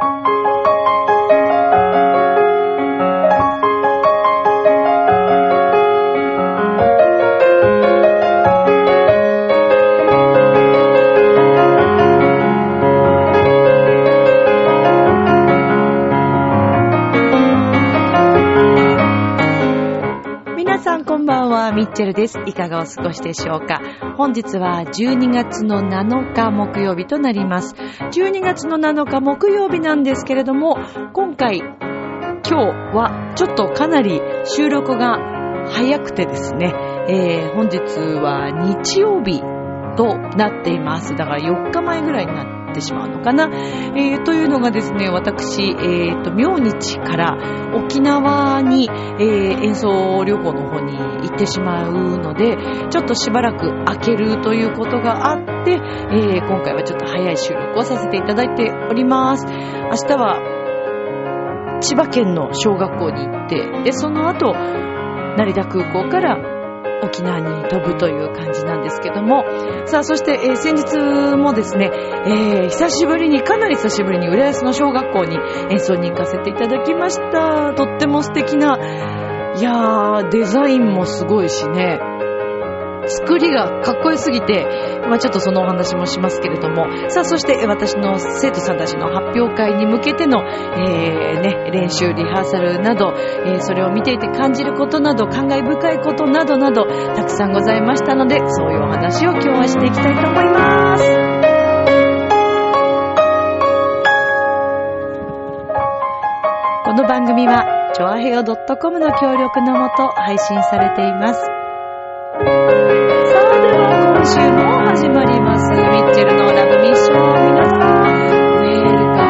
皆チェルです。いかがお過ごしでしょうか本日は12月の7日木曜日となります。12月の7日木曜日なんですけれども、今回、今日はちょっとかなり収録が早くてですね、えー本日は日曜日となっています。だから4日前ぐらいになってしまうのかな。えーというのがですね、私、えーと、明日から沖縄に、えー演奏旅行の方に行ってしまうので、ちょっとしばらく空けるということがあって、えー今回はちょっと早い収録をさせていただいております。明日は千葉県の小学校に行って、で、その後、成田空港から沖縄に飛ぶという感じなんですけども、さあ、そして、えー先日もですね、えー久しぶりに、かなり久しぶりに浦安の小学校に演奏に行かせていただきました。とっても素敵な、いやー、デザインもすごいしね、作りがかっこよすぎて、まあちょっとそのお話もしますけれども、さあそして私の生徒さんたちの発表会に向けての、えーね、練習、リハーサルなど、えーそれを見ていて感じることなど、感慨深いことなどなど、たくさんございましたので、そういうお話を今日はしていきたいと思います。この番組は、チョアヘオ .com の協力のもと配信されています。さあ、では今週も始まります。ミッチェルのラブミッション。皆さん、ウェルカ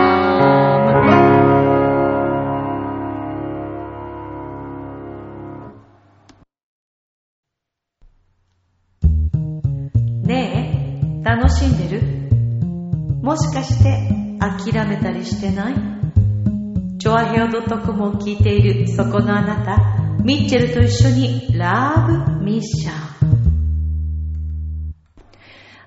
ム。ねえ、楽しんでる？もしかして諦めたりしてない？アヘオ .com を聞いているそこのあなた、ミッチェルと一緒にラブミッション。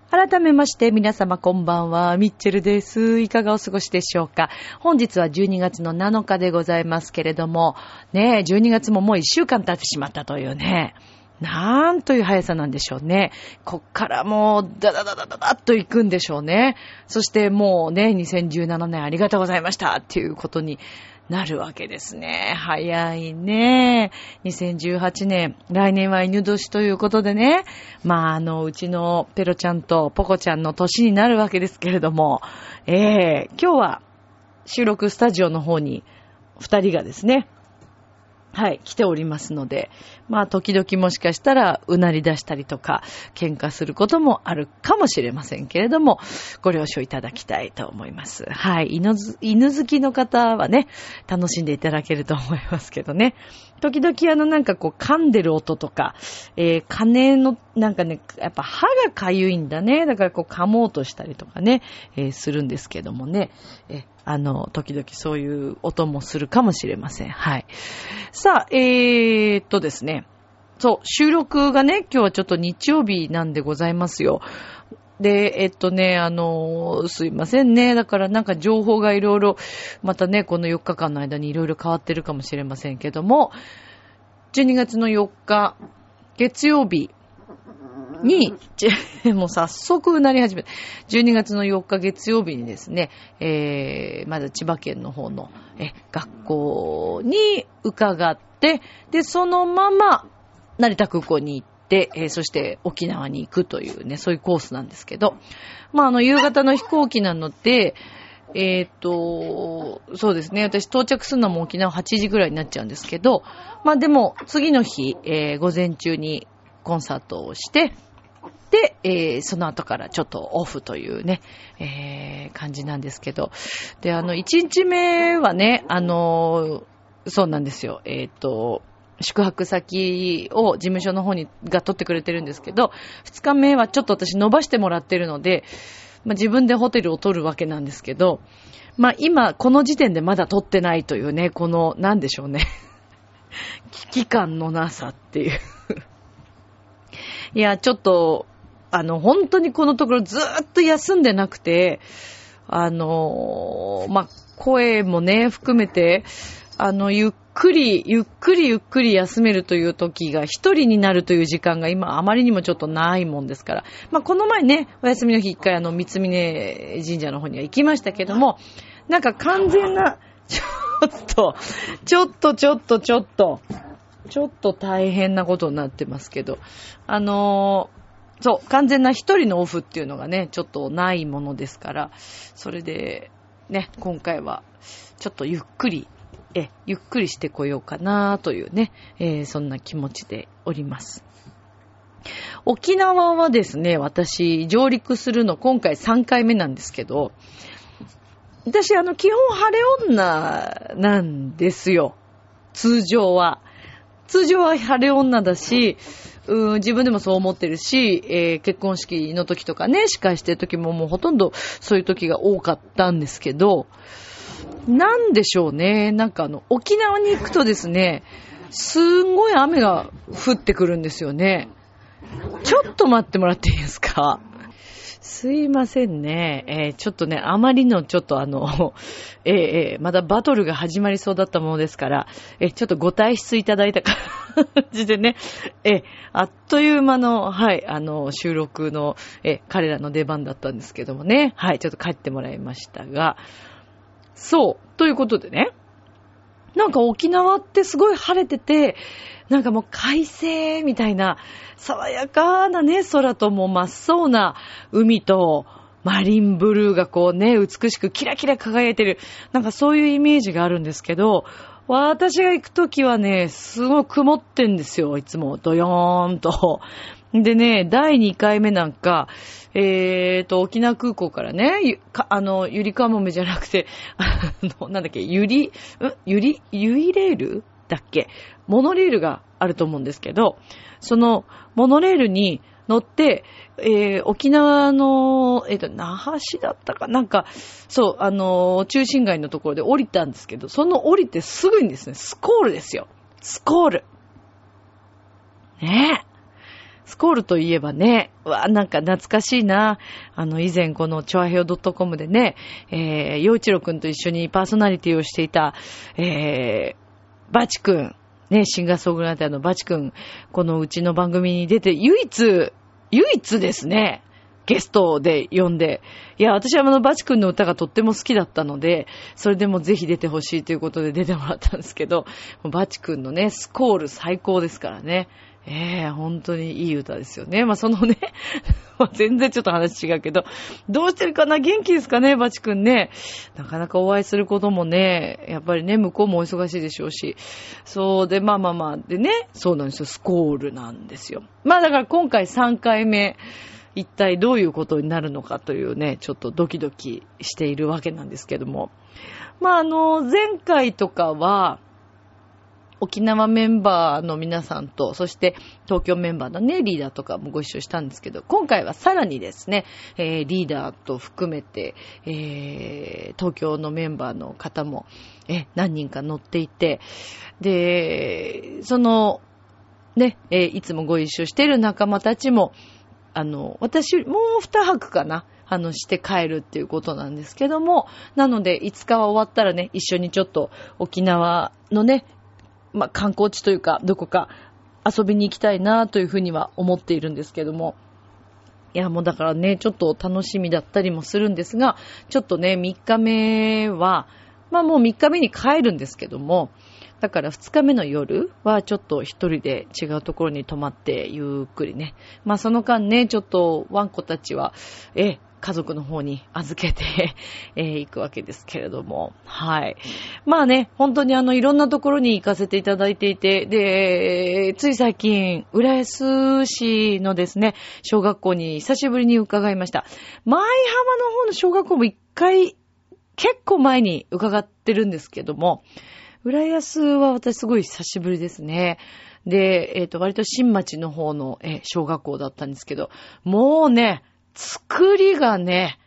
改めまして皆様こんばんは、ミッチェルです。いかがお過ごしでしょうか本日は12月の7日でございますけれども、ね、12月ももう1週間経ってしまったというね。なんという速さなんでしょうね。こっからもう、ダダダダダダッと行くんでしょうね。そしてもうね、2017年ありがとうございましたっていうことになるわけですね。早いね。2018年、来年は犬年ということでね。まあ、あの、うちのペロちゃんとポコちゃんの年になるわけですけれども、ええ今日は収録スタジオの方に二人がですね、はい、来ておりますので、まあ、時々もしかしたら、うなり出したりとか、喧嘩することもあるかもしれませんけれども、ご了承いただきたいと思います。はい、犬犬好きの方はね、楽しんでいただけると思いますけどね。時々あのなんかこう噛んでる音とか、えー、鐘の、なんかね、やっぱ歯がかゆいんだね。だからこう噛もうとしたりとかね、えーするんですけどもね。えあの、時々そういう音もするかもしれません。はい。さあ、えーっとですね。そう、収録がね、今日はちょっと日曜日なんでございますよ。で、えっとね、あの、すいませんね。だからなんか情報がいろいろ、またね、この4日間の間にいろいろ変わってるかもしれませんけども、12月の4日、月曜日に、もう早速なり始めた。12月の4日月曜日にですね、えー、まだ千葉県の方の、え、学校に伺って、で、そのまま、成田空港に行って、えーそして沖縄に行くというね、そういうコースなんですけど、まあ、あの、夕方の飛行機なので、えっ、と、そうですね。私到着するのも沖縄8時ぐらいになっちゃうんですけど、まあでも次の日、えー午前中にコンサートをして、で、えーその後からちょっとオフというね、えー感じなんですけど。で、あの、1日目はね、あのそうなんですよ。えっ、と、宿泊先を事務所の方にが取ってくれてるんですけど、2日目はちょっと私伸ばしてもらってるので、まあ、自分でホテルを取るわけなんですけど、まあ今、この時点でまだ取ってないというね、この、なんでしょうね。危機感のなさっていう。いや、ちょっと、あの、本当にこのところずーっと休んでなくて、あの、まあ、声もね、含めて、あの、ゆっくり、ゆっくりゆっくり休めるという時が一人になるという時間が今あまりにもちょっとないもんですから。まあ、この前ね、お休みの日一回あの、三峰神社の方には行きましたけども、なんか完全な、ちょっと、ちょっとちょっとちょっと、ちょっと大変なことになってますけど、あのー、そう、完全な一人のオフっていうのがね、ちょっとないものですから、それで、ね、今回は、ちょっとゆっくりえ、ゆっくりしてこようかなというね、えー、そんな気持ちでおります。沖縄はですね、私、上陸するの今回3回目なんですけど、私、あの、基本晴れ女なんですよ。通常は。通常は晴れ女だし、うん自分でもそう思ってるし、えー、結婚式の時とかね、司会してる時ももうほとんどそういう時が多かったんですけど、なんでしょうね。なんかあの、沖縄に行くとですね、すんごい雨が降ってくるんですよね。ちょっと待ってもらっていいですか？すいませんね。えー、ちょっとね、あまりのちょっとあの、えー、えー、まだバトルが始まりそうだったものですから、えー、ちょっとご退出いただいた感じでね、えー、あっという間の、はい、あの、収録の、えー、彼らの出番だったんですけどもね、はい、ちょっと帰ってもらいましたが、そう。ということでね。なんか沖縄ってすごい晴れてて、なんかもう快晴みたいな、爽やかなね、空とも真っ青な海と、マリンブルーがこうね、美しくキラキラ輝いてる。なんかそういうイメージがあるんですけど、私が行くときはね、すごい曇ってんですよ、いつも。ドヨーンと。でね、第2回目なんか、えーと、沖縄空港からね、かあの、ゆりかもめじゃなくて、あの、なんだっけ、ゆり、ん？ゆり、ゆいレール？だっけ？モノレールがあると思うんですけど、その、モノレールに乗って、えー、沖縄の、えっ、ー、と、那覇市だったか？なんか、そう、あの、中心街のところで降りたんですけど、その降りてすぐにですね、スコールですよ。スコール。ねえ。スコールといえばね、わなんか懐かしいな。あの、以前このチョアヘオ .com でね、えー、洋一郎くんと一緒にパーソナリティをしていた、えー、バチくん、ね、シンガーソングライターのバチくん、このうちの番組に出て、唯一、唯一ですね、ゲストで呼んで、いや、私はあの、バチ君の歌がとっても好きだったので、それでもぜひ出てほしいということで出てもらったんですけど、バチ君のね、スコール最高ですからね。ええー、本当にいい歌ですよね。まあ、そのね、全然ちょっと話違うけど、どうしてるかな？元気ですかね？バチ君ね。なかなかお会いすることもね、やっぱりね、向こうもお忙しいでしょうし。そうで、まあまあまあ、でね、そうなんですよ。スコールなんですよ。まあだから今回3回目、一体どういうことになるのかというね、ちょっとドキドキしているわけなんですけども。まああの、前回とかは、沖縄メンバーの皆さんと、そして東京メンバーのね、リーダーとかもご一緒したんですけど、今回はさらにですね、えー、リーダーと含めて、えー、東京のメンバーの方も、え、何人か乗っていて、で、その、ね、えー、いつもご一緒している仲間たちも、あの、私、もう二泊かな。あの、して帰るっていうことなんですけども、なので、5日は終わったらね、一緒にちょっと沖縄のね、まあ、観光地というか、どこか遊びに行きたいなというふうには思っているんですけども。いや、もうだからね、ちょっと楽しみだったりもするんですが、ちょっとね、3日目は、まあもう3日目に帰るんですけども、だから2日目の夜はちょっと一人で違うところに泊まってゆっくりね。まあその間ね、ちょっとワンコたちは、え、家族の方に預けて えー、行くわけですけれども。はい。まあね、本当にあの、いろんなところに行かせていただいていて、で、つい最近、浦安市のですね、小学校に久しぶりに伺いました。舞浜の方の小学校も一回、結構前に伺ってるんですけども、浦安は私すごい久しぶりですね。で、えっ、ー、と、割と新町の方の、小学校だったんですけど、もうね、作りがね、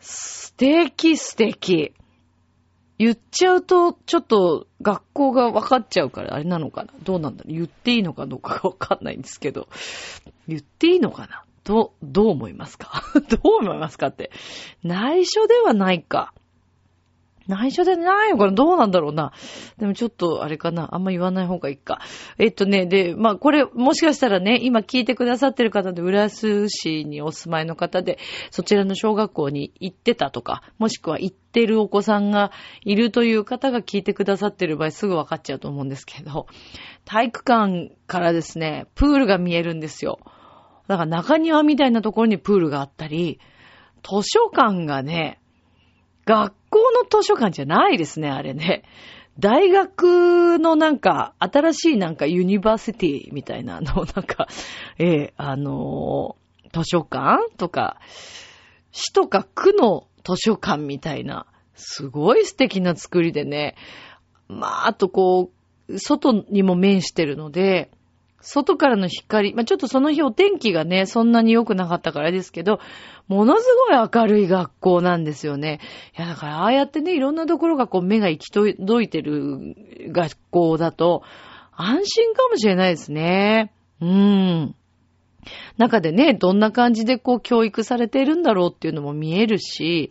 素敵素敵。言っちゃうと、ちょっと学校が分かっちゃうからあれなのかな？どうなんだろう？言っていいのかどうかが分かんないんですけど。言っていいのかな？ど、どう思いますか？どう思いますかって。内緒ではないか。内緒でないのかな？どうなんだろうな。でもちょっと、あれかな。あんま言わない方がいいか。えっとね、で、まあ、これ、もしかしたらね、今聞いてくださってる方で、浦安市にお住まいの方で、そちらの小学校に行ってたとか、もしくは行ってるお子さんがいるという方が聞いてくださってる場合、すぐ分かっちゃうと思うんですけど、体育館からですね、プールが見えるんですよ。だから中庭みたいなところにプールがあったり、図書館がね、学校の図書館じゃないですね、あれね。大学のなんか、新しいなんかユニバーシティみたいなの、なんか、え えー、あのー、図書館とか、市とか区の図書館みたいな、すごい素敵な作りでね。まあ、あとこう、外にも面してるので、外からの光、まあ、ちょっとその日お天気がね、そんなに良くなかったからですけど、ものすごい明るい学校なんですよね。いや、だからああやってね、いろんなところがこう目が行き届いてる学校だと、安心かもしれないですね。うーん。中でね、どんな感じでこう教育されているんだろうっていうのも見えるし、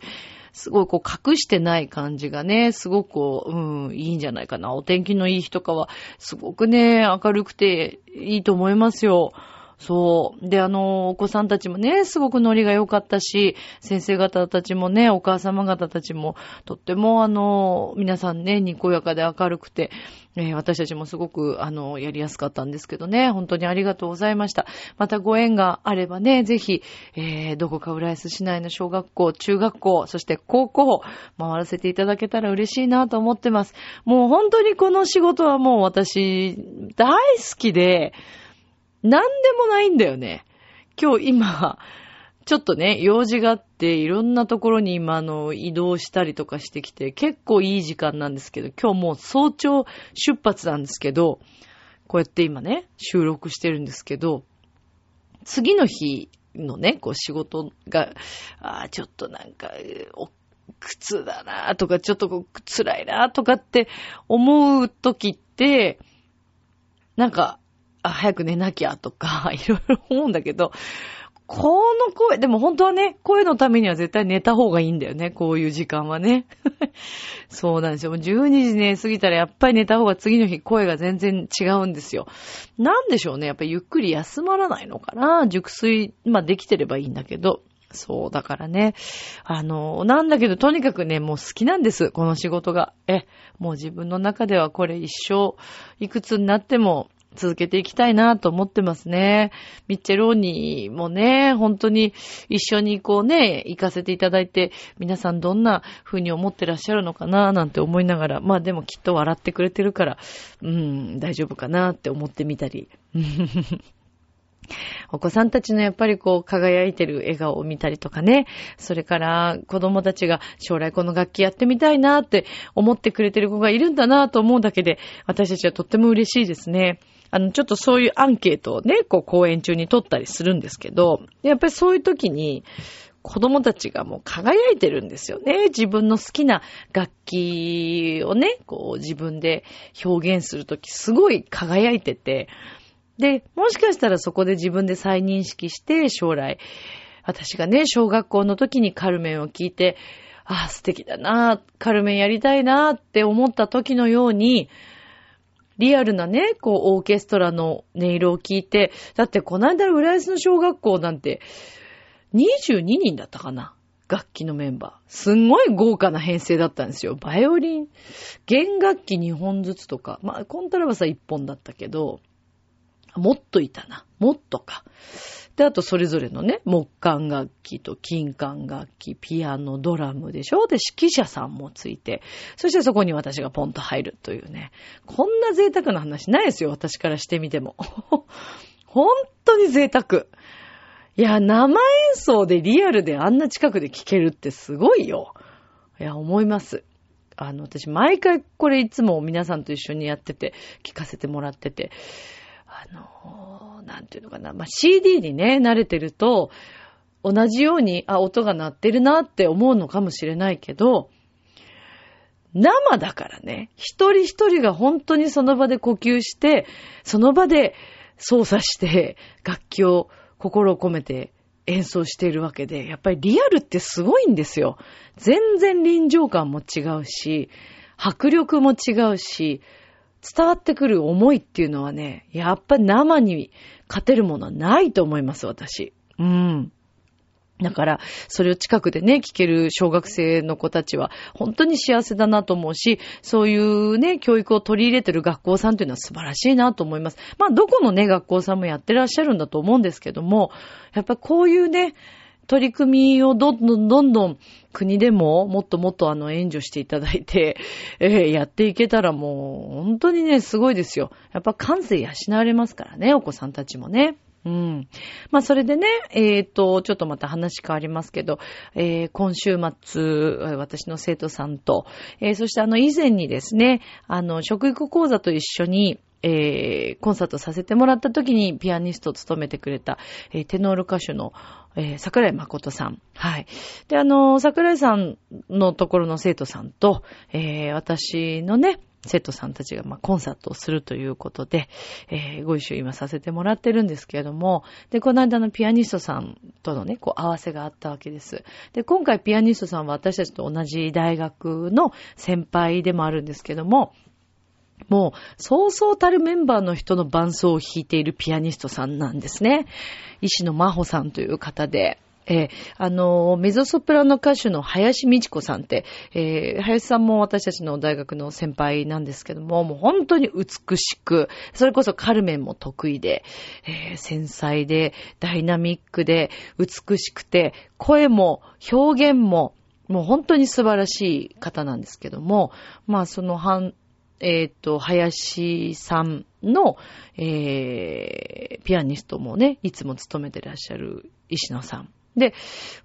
すごいこう隠してない感じがね、すごくこう、うん、いいんじゃないかな。お天気のいい日とかは、すごくね、明るくていいと思いますよ。そう。で、あの、お子さんたちもね、すごくノリが良かったし、先生方たちもね、お母様方たちも、とってもあの、皆さんね、にこやかで明るくて、えー、私たちもすごく、あの、やりやすかったんですけどね、本当にありがとうございました。またご縁があればね、ぜひ、えー、どこか浦安市内の小学校、中学校、そして高校、回らせていただけたら嬉しいなと思ってます。もう本当にこの仕事はもう私、大好きで、なんでもないんだよね。今日今、ちょっとね、用事があって、いろんなところに今、あの、移動したりとかしてきて、結構いい時間なんですけど、今日もう早朝出発なんですけど、こうやって今ね、収録してるんですけど、次の日のね、こう仕事が、ああ、ちょっとなんか、お苦痛だなとか、ちょっとこう辛いなとかって思う時って、なんか、あ、早く寝なきゃとか、いろいろ思うんだけど、この声、でも本当はね、声のためには絶対寝た方がいいんだよね、こういう時間はね。そうなんですよ。もう12時ね、過ぎたらやっぱり寝た方が次の日声が全然違うんですよ。なんでしょうね、やっぱりゆっくり休まらないのかな熟睡、まあできてればいいんだけど。そう、だからね。あの、なんだけど、とにかくね、もう好きなんです、この仕事が。え、もう自分の中ではこれ一生、いくつになっても続けていきたいなと思ってますね。ミッチェローニーもね、本当に一緒にこうね、行かせていただいて、皆さんどんな風に思ってらっしゃるのかななんて思いながら、まあでもきっと笑ってくれてるから、うん、大丈夫かなって思ってみたり。お子さんたちのやっぱりこう輝いてる笑顔を見たりとかね、それから子供たちが将来この楽器やってみたいなって思ってくれてる子がいるんだなと思うだけで、私たちはとっても嬉しいですね。あの、ちょっとそういうアンケートをね、こう講演中に取ったりするんですけど、やっぱりそういう時に、子供たちがもう輝いてるんですよね。自分の好きな楽器をね、こう自分で表現するときすごい輝いてて、で、もしかしたらそこで自分で再認識して将来、私がね、小学校の時にカルメンを聞いて、ああ、素敵だな、カルメンやりたいなって思った時のように、リアルなね、こう、オーケストラの音色を聞いて、だってこの間浦安の小学校なんて、22人だったかな？楽器のメンバー。すんごい豪華な編成だったんですよ。バイオリン、弦楽器2本ずつとか、まあ、コントラバスは1本だったけど、もっといたな。もっとか。で、あとそれぞれのね、木管楽器と金管楽器、ピアノ、ドラムでしょ？で、指揮者さんもついて、そしてそこに私がポンと入るというね。こんな贅沢な話ないですよ、私からしてみても。本当に贅沢。いや、生演奏でリアルであんな近くで聴けるってすごいよ。いや、思います。あの、私、毎回これいつも皆さんと一緒にやってて、聞かせてもらってて、あの、なんていうのかな、まあ、CD にね、慣れてると、同じように、あ、音が鳴ってるなって思うのかもしれないけど、生だからね、一人一人が本当にその場で呼吸して、その場で操作して、楽器を心を込めて演奏しているわけで、やっぱりリアルってすごいんですよ。全然臨場感も違うし、迫力も違うし、伝わってくる思いっていうのはね、やっぱ生に勝てるものはないと思います、私。うん。だから、それを近くでね、聞ける小学生の子たちは、本当に幸せだなと思うし、そういうね、教育を取り入れてる学校さんというのは素晴らしいなと思います。まあ、どこのね、学校さんもやってらっしゃるんだと思うんですけども、やっぱこういうね、取り組みをどんどんどんどん国でももっともっとあの援助していただいて、えー、やっていけたらもう本当にね、すごいですよ。やっぱ感性養われますからね、お子さんたちもね。うん。まあ、それでね、えっ、ー、と、ちょっとまた話変わりますけど、えー、今週末、私の生徒さんと、えー、そしてあの、以前にですね、あの、食育講座と一緒に、えー、コンサートさせてもらった時にピアニストを務めてくれた、えー、テノール歌手の、えー、桜井誠さん。はい。で、あの、桜井さんのところの生徒さんと、えー、私のね、生徒さんたちが、まあ、コンサートをするということで、えー、ご一緒今させてもらってるんですけれども、で、この間のピアニストさんとのね、こう、合わせがあったわけです。で、今回ピアニストさんは私たちと同じ大学の先輩でもあるんですけども、もう、そうそうたるメンバーの人の伴奏を弾いているピアニストさんなんですね。石野真帆さんという方で、えー、あの、メゾソプラノ歌手の林美智子さんって、えー、林さんも私たちの大学の先輩なんですけども、もう本当に美しく、それこそカルメンも得意で、えー、繊細で、ダイナミックで、美しくて、声も表現も、もう本当に素晴らしい方なんですけども、まあその半、えっ、ー、と、林さんの、えー、ピアニストもね、いつも務めてらっしゃる石野さん。で、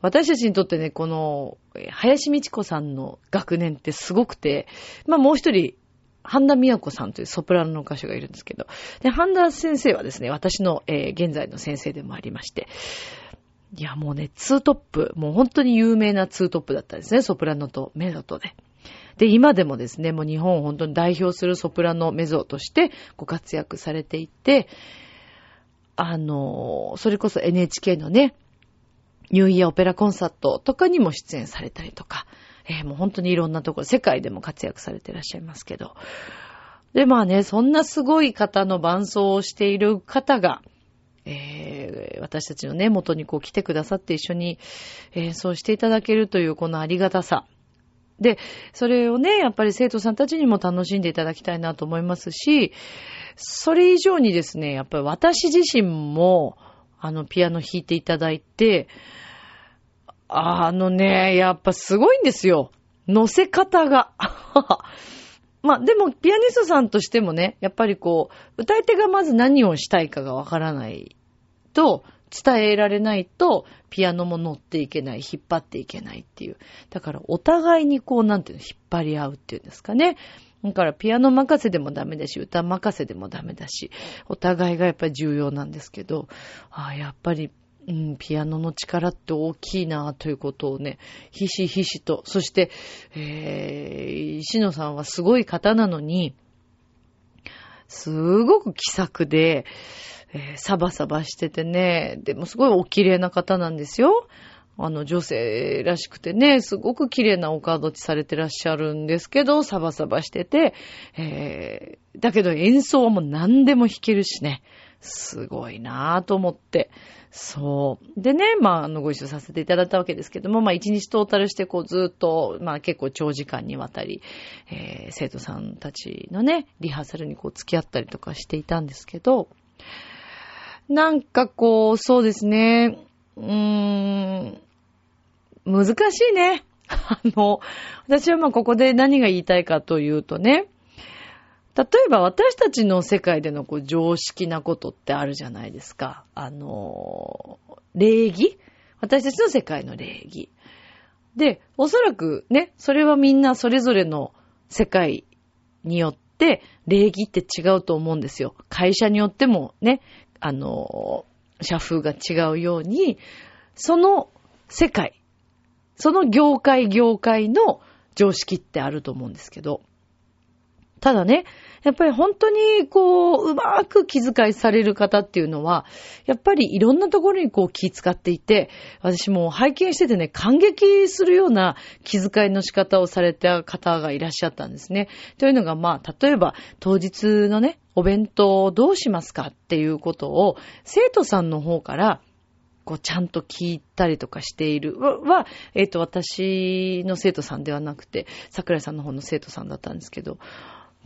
私たちにとってね、この、林美智子さんの学年ってすごくて、まあもう一人、半田美和子さんというソプラノの歌手がいるんですけど、で、半田先生はですね、私の、えー、現在の先生でもありまして、いや、もうね、ツートップ、もう本当に有名なツートップだったんですね、ソプラノとメロトで。で、今でもですね、もう日本を本当に代表するソプラノメゾとしてご活躍されていて、あの、それこそ NHK のね、ニューイヤーオペラコンサートとかにも出演されたりとか、えー、もう本当にいろんなところ、世界でも活躍されていらっしゃいますけど。で、まあね、そんなすごい方の伴奏をしている方が、えー、私たちのね、元にこう来てくださって一緒に演奏していただけるというこのありがたさ。で、それをね、やっぱり生徒さんたちにも楽しんでいただきたいなと思いますし、それ以上にですね、やっぱり私自身も、あの、ピアノ弾いていただいて、あのね、やっぱすごいんですよ。乗せ方が。まあでも、ピアニストさんとしてもね、やっぱりこう、歌い手がまず何をしたいかがわからないと、伝えられないと、ピアノも乗っていけない、引っ張っていけないっていう。だから、お互いにこう、なんていうの、引っ張り合うっていうんですかね。だから、ピアノ任せでもダメだし、歌任せでもダメだし、お互いがやっぱり重要なんですけど、ああ、やっぱりうん、ピアノの力って大きいなということをね、ひしひしと、そして、えー、石野さんはすごい方なのに、すごく気さくで、えー、サバサバしててね、でもすごいお綺麗な方なんですよ。あの、女性らしくてね、すごく綺麗なお顔立ちされてらっしゃるんですけど、サバサバしてて、えー、だけど演奏はもう何でも弾けるしね、すごいなぁと思って、そう。でね、まあ、あの、ご一緒させていただいたわけですけども、まあ、一日トータルして、こう、ずっと、まあ、結構長時間にわたり、えー、生徒さんたちのね、リハーサルにこう、付き合ったりとかしていたんですけど、なんかこう、そうですね、うーん、難しいね。あの、私はまあ、ここで何が言いたいかというとね、例えば私たちの世界でのこう常識なことってあるじゃないですか。あの、礼儀私たちの世界の礼儀。で、おそらくね、それはみんなそれぞれの世界によって礼儀って違うと思うんですよ。会社によってもね、あの、社風が違うように、その世界、その業界業界の常識ってあると思うんですけど、ただね、やっぱり本当にこう、うまく気遣いされる方っていうのは、やっぱりいろんなところにこう気遣っていて、私も拝見しててね、感激するような気遣いの仕方をされた方がいらっしゃったんですね。というのがまあ、例えば当日のね、お弁当をどうしますかっていうことを、生徒さんの方から、こう、ちゃんと聞いたりとかしているは、えっ、ー、と、私の生徒さんではなくて、桜井さんの方の生徒さんだったんですけど、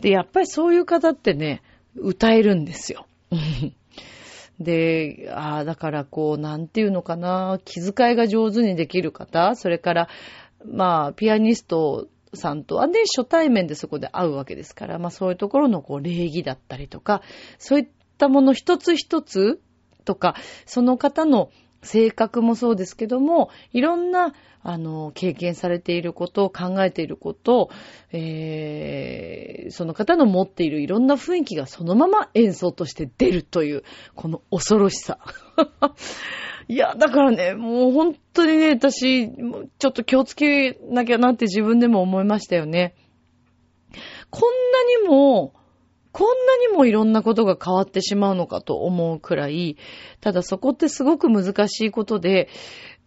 で、やっぱりそういう方ってね、歌えるんですよ。で、ああ、だからこう、なんていうのかな、気遣いが上手にできる方、それから、まあ、ピアニストさんとはね、初対面でそこで会うわけですから、まあそういうところのこう礼儀だったりとか、そういったもの一つ一つとか、その方の性格もそうですけども、いろんな、あの、経験されていることを、考えていること、えー、その方の持っているいろんな雰囲気がそのまま演奏として出るという、この恐ろしさ。いや、だからね、もう本当にね、私、ちょっと気をつけなきゃなって自分でも思いましたよね。こんなにも、こんなにもいろんなことが変わってしまうのかと思うくらい、ただそこってすごく難しいことで、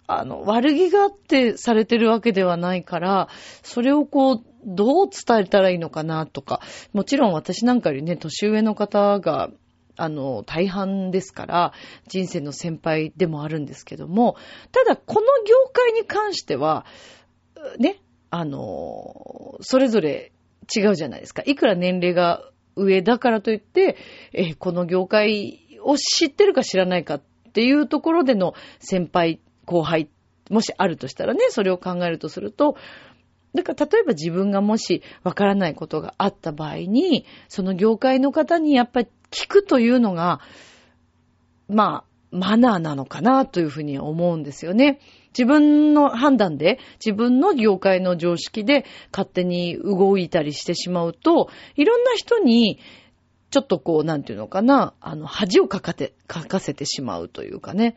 あの、悪気があってされてるわけではないから、それをこう、どう伝えたらいいのかなとか、もちろん私なんかよりね、年上の方が、あの、大半ですから、人生の先輩でもあるんですけども、ただこの業界に関しては、ね、あの、それぞれ違うじゃないですか。いくら年齢が上だからといって、えこの業界を知ってるか知らないかっていうところでの先輩、後輩、もしあるとしたらね、それを考えるとすると、だから例えば自分がもしわからないことがあった場合に、その業界の方にやっぱり聞くというのが、まあ、マナーなのかなというふうに思うんですよね。自分の判断で、自分の業界の常識で勝手に動いたりしてしまうと、いろんな人に、ちょっとこう、なんていうのかな、あの、恥をかかて、かかせてしまうというかね。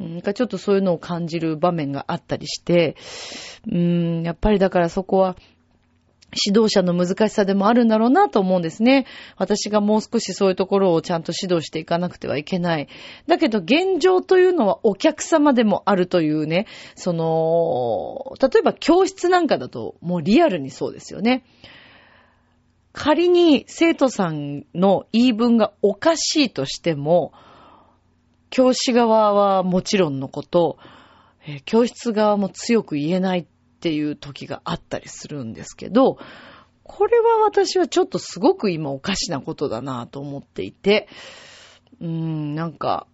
なんかちょっとそういうのを感じる場面があったりして、うーん、やっぱりだからそこは指導者の難しさでもあるんだろうなと思うんですね。私がもう少しそういうところをちゃんと指導していかなくてはいけない。だけど現状というのはお客様でもあるというね、その、例えば教室なんかだともうリアルにそうですよね。仮に生徒さんの言い分がおかしいとしても、教師側はもちろんのこと、教室側も強く言えないっていう時があったりするんですけど、これは私はちょっとすごく今おかしなことだなと思っていて、うーん、なんか、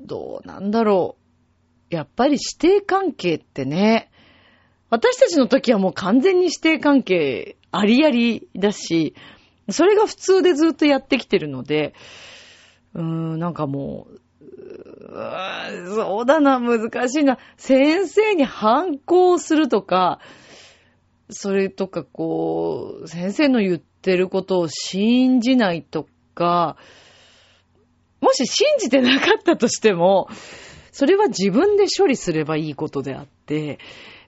どうなんだろう。やっぱり指定関係ってね、私たちの時はもう完全に指定関係ありありだし、それが普通でずっとやってきてるので、うーん、なんかもう、そうだな、難しいな。先生に反抗するとか、それとかこう、先生の言ってることを信じないとか、もし信じてなかったとしても、それは自分で処理すればいいことであって、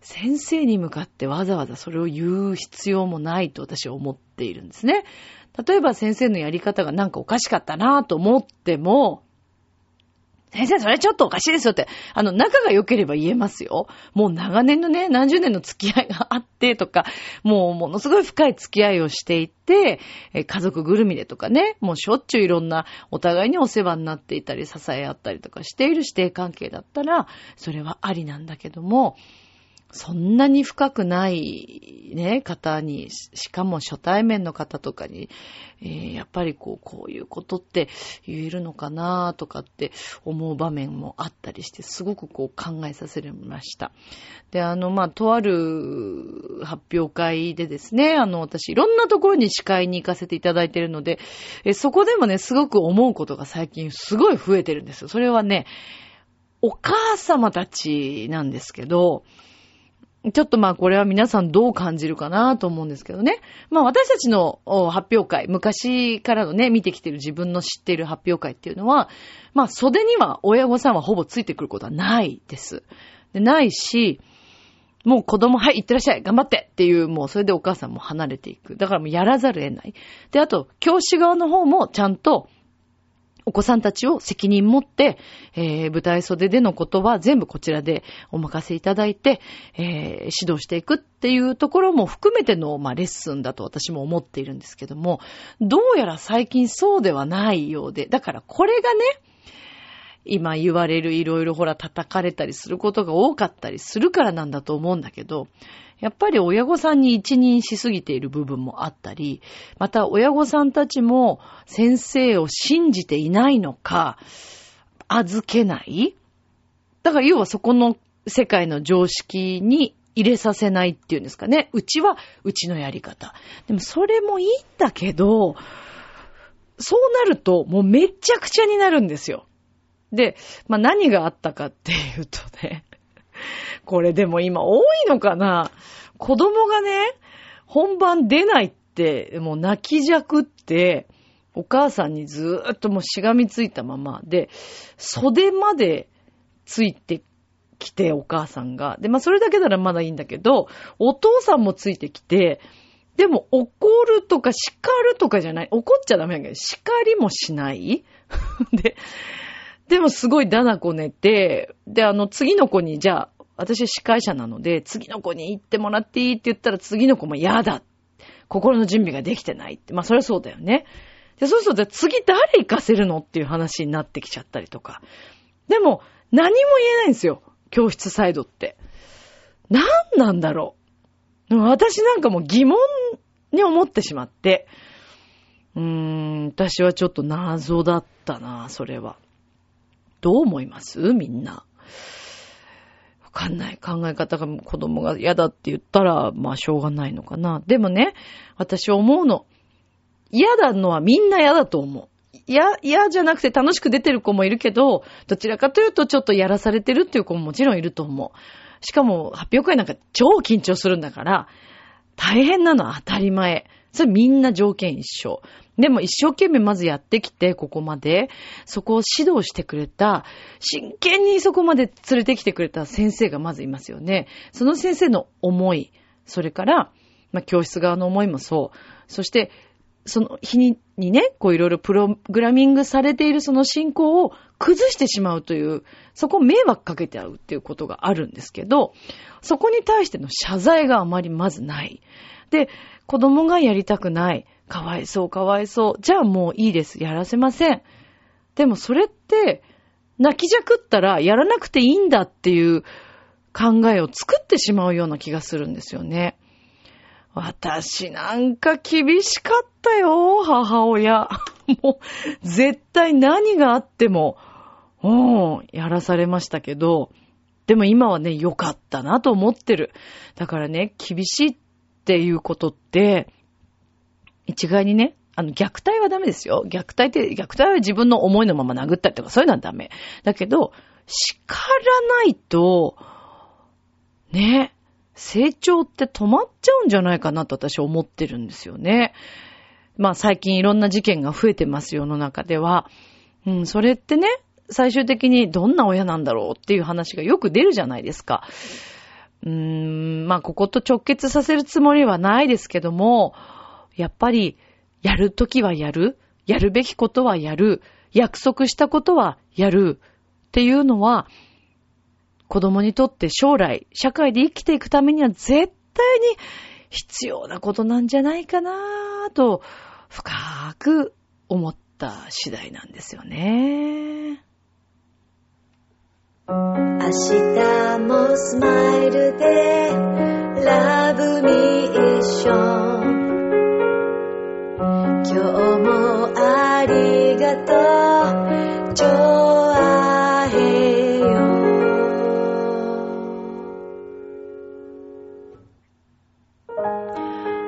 先生に向かってわざわざそれを言う必要もないと私は思っているんですね。例えば先生のやり方がなんかおかしかったなと思っても、先生、それちょっとおかしいですよって、あの、仲が良ければ言えますよ。もう長年のね、何十年の付き合いがあってとか、もうものすごい深い付き合いをしていて、家族ぐるみでとかね、もうしょっちゅういろんなお互いにお世話になっていたり、支え合ったりとかしている指定関係だったら、それはありなんだけども、そんなに深くないね、方に、しかも初対面の方とかに、えー、やっぱりこう、こういうことって言えるのかなとかって思う場面もあったりして、すごくこう考えさせられました。で、あの、まあ、とある発表会でですね、あの、私いろんなところに司会に行かせていただいているので、えそこでもね、すごく思うことが最近すごい増えてるんですよ。それはね、お母様たちなんですけど、ちょっとまあこれは皆さんどう感じるかなと思うんですけどね。まあ私たちの発表会、昔からのね、見てきてる自分の知ってる発表会っていうのは、まあ袖には親御さんはほぼついてくることはないです。でないし、もう子供、はい、行ってらっしゃい、頑張ってっていう、もうそれでお母さんも離れていく。だからもうやらざるを得ない。で、あと、教師側の方もちゃんと、お子さんたちを責任持って、えー、舞台袖でのことは全部こちらでお任せいただいて、えー、指導していくっていうところも含めての、まあ、レッスンだと私も思っているんですけども、どうやら最近そうではないようで、だからこれがね、今言われるいろいろほら叩かれたりすることが多かったりするからなんだと思うんだけど、やっぱり親御さんに一任しすぎている部分もあったり、また親御さんたちも先生を信じていないのか、預けないだから要はそこの世界の常識に入れさせないっていうんですかね。うちはうちのやり方。でもそれもいいんだけど、そうなるともうめちゃくちゃになるんですよ。で、まあ、何があったかっていうとね、これでも今多いのかな子供がね、本番出ないって、もう泣きじゃくって、お母さんにずーっともうしがみついたままで、袖までついてきて、お母さんが。で、まあそれだけならまだいいんだけど、お父さんもついてきて、でも怒るとか叱るとかじゃない。怒っちゃダメだけど、叱りもしない で、でもすごいダナコ寝て、で、あの、次の子に、じゃあ、私司会者なので、次の子に行ってもらっていいって言ったら、次の子も嫌だ。心の準備ができてないって。まあ、それはそうだよね。で、そうすると、次誰行かせるのっていう話になってきちゃったりとか。でも、何も言えないんですよ。教室サイドって。何なんだろう。私なんかも疑問に思ってしまって。うーん、私はちょっと謎だったな、それは。どう思います？みんな。わかんない。考え方が子供が嫌だって言ったら、まあしょうがないのかな。でもね、私思うの。嫌だのはみんな嫌だと思う。嫌、嫌じゃなくて楽しく出てる子もいるけど、どちらかというとちょっとやらされてるっていう子ももちろんいると思う。しかも発表会なんか超緊張するんだから、大変なのは当たり前。それみんな条件一緒。でも一生懸命まずやってきて、ここまで、そこを指導してくれた、真剣にそこまで連れてきてくれた先生がまずいますよね。その先生の思い、それから、まあ、教室側の思いもそう。そして、その日ににね、こういろいろプログラミングされているその進行を崩してしまうという、そこを迷惑かけて合うっていうことがあるんですけど、そこに対しての謝罪があまりまずない。で、子供がやりたくない。かわいそう、かわいそう。じゃあもういいです。やらせません。でもそれって、泣きじゃくったらやらなくていいんだっていう考えを作ってしまうような気がするんですよね。私なんか厳しかったよ、母親。もう、絶対何があっても、うん、やらされましたけど、でも今はね、良かったなと思ってる。だからね、厳しいっっていうことって、一概にね、あの、虐待はダメですよ。虐待って、虐待は自分の思いのまま殴ったりとか、そういうのはダメ。だけど、叱らないと、ね、成長って止まっちゃうんじゃないかなと私思ってるんですよね。まあ最近いろんな事件が増えてます世の中では。うん、それってね、最終的にどんな親なんだろうっていう話がよく出るじゃないですか。うーん、まあここと直結させるつもりはないですけども、やっぱり、やるときはやる、やるべきことはやる、約束したことはやるっていうのは、子供にとって将来、社会で生きていくためには絶対に必要なことなんじゃないかなと、深く思った次第なんですよね。明日もスマイルでラブミーション今日もありがとう、ちょあへよ。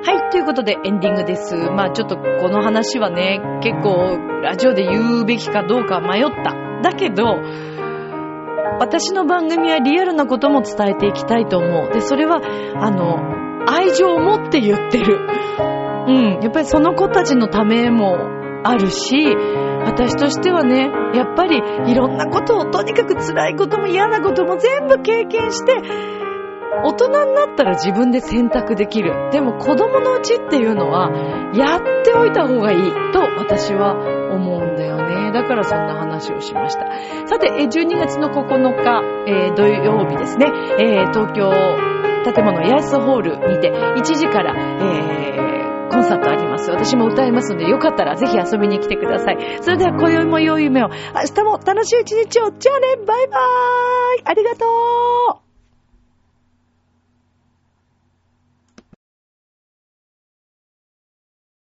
はい、ということでエンディングです。まあちょっとこの話はね、結構ラジオで言うべきかどうか迷った。だけど、私の番組はリアルなことも伝えていきたいと思う。で、それは、あの、愛情を持って言ってる。うん。やっぱりその子たちのためもあるし、私としてはね、やっぱりいろんなことをとにかく辛いことも嫌なことも全部経験して、大人になったら自分で選択できる。でも子供のうちっていうのは、やっておいた方がいいと私は思うんだよね。だからそんな話をしました。さて、12月の9日、えー、土曜日ですね、えー、東京建物八重洲ホールにて1時から、えー、コンサートあります。私も歌いますので、よかったらぜひ遊びに来てください。それでは今宵も良い夢を、明日も楽しい一日を。じゃあね、バイバーイありがとう